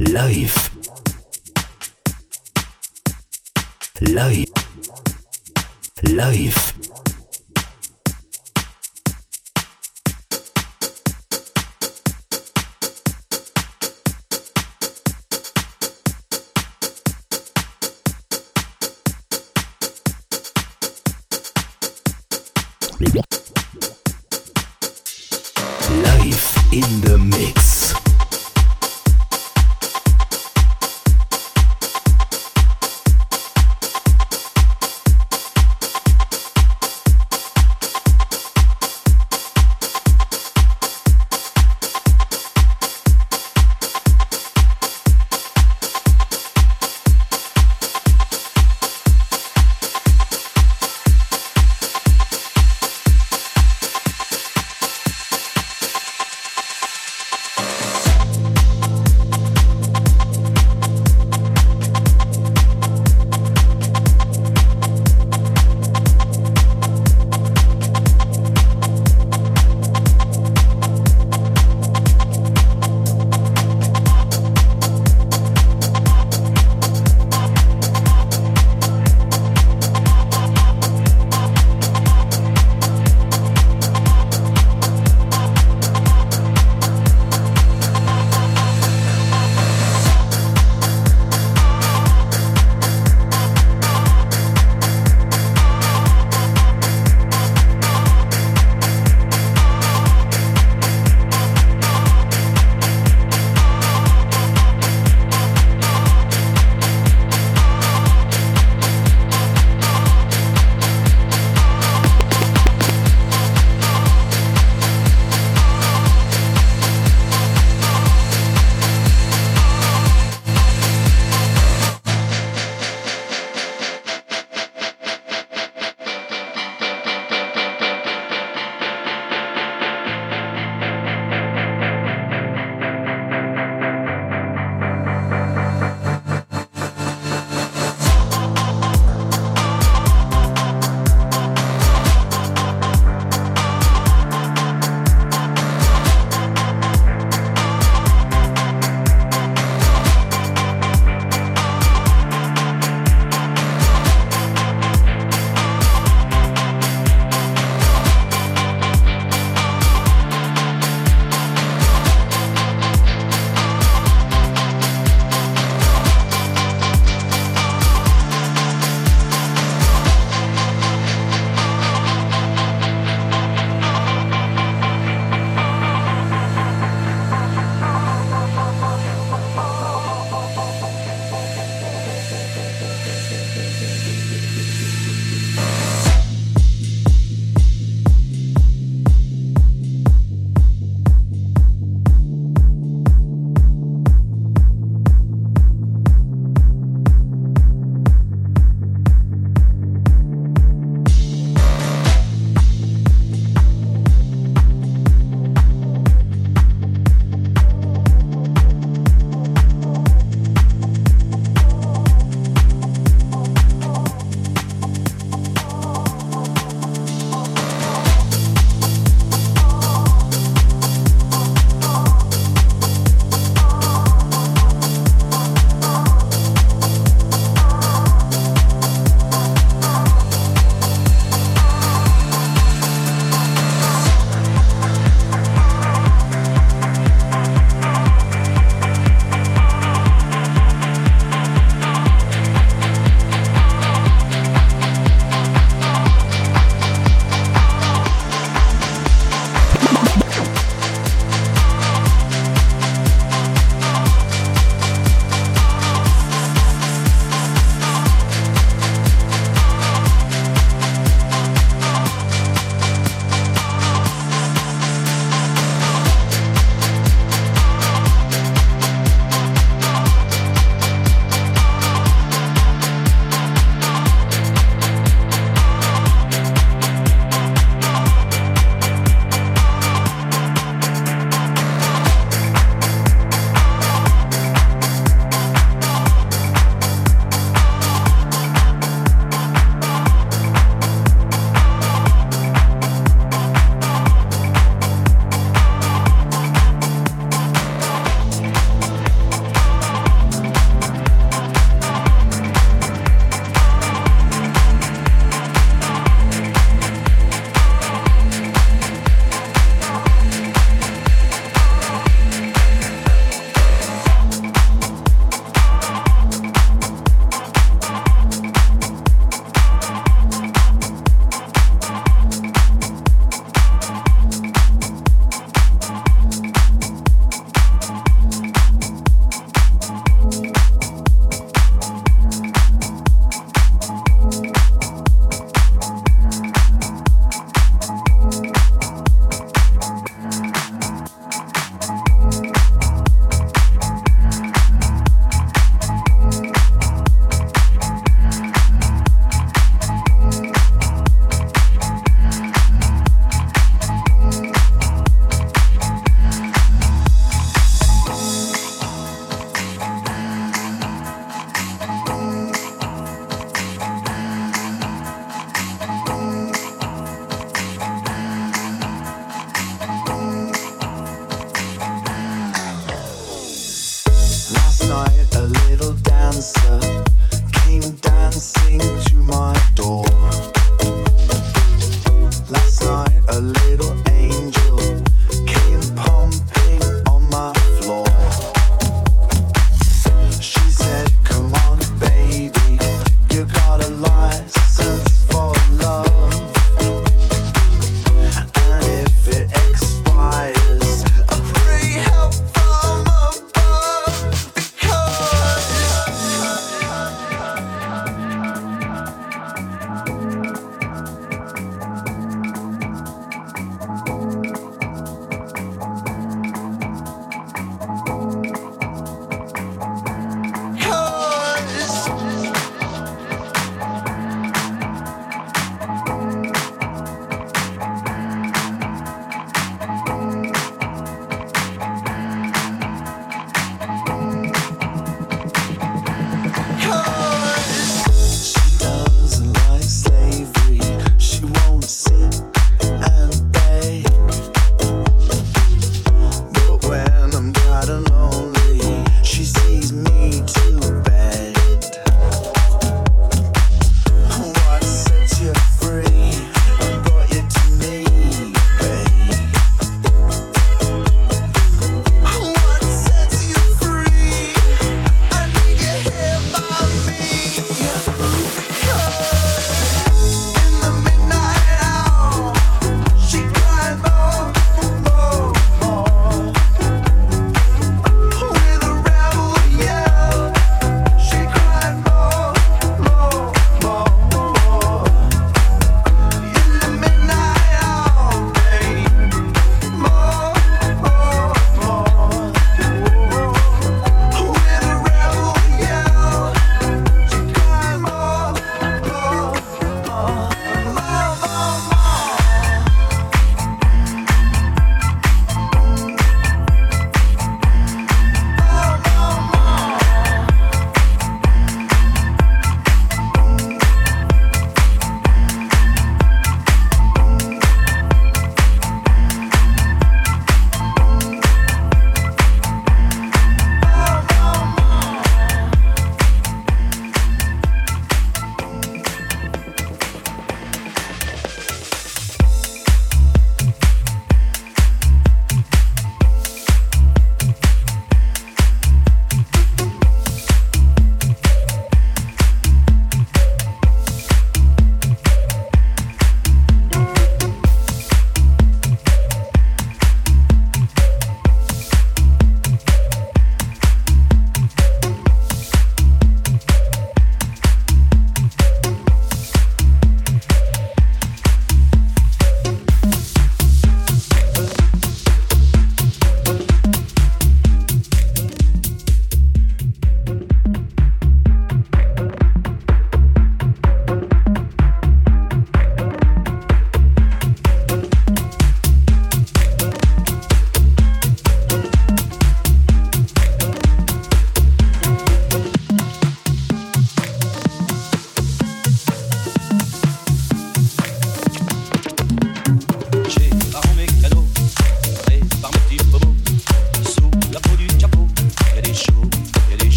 Life. Live. Live.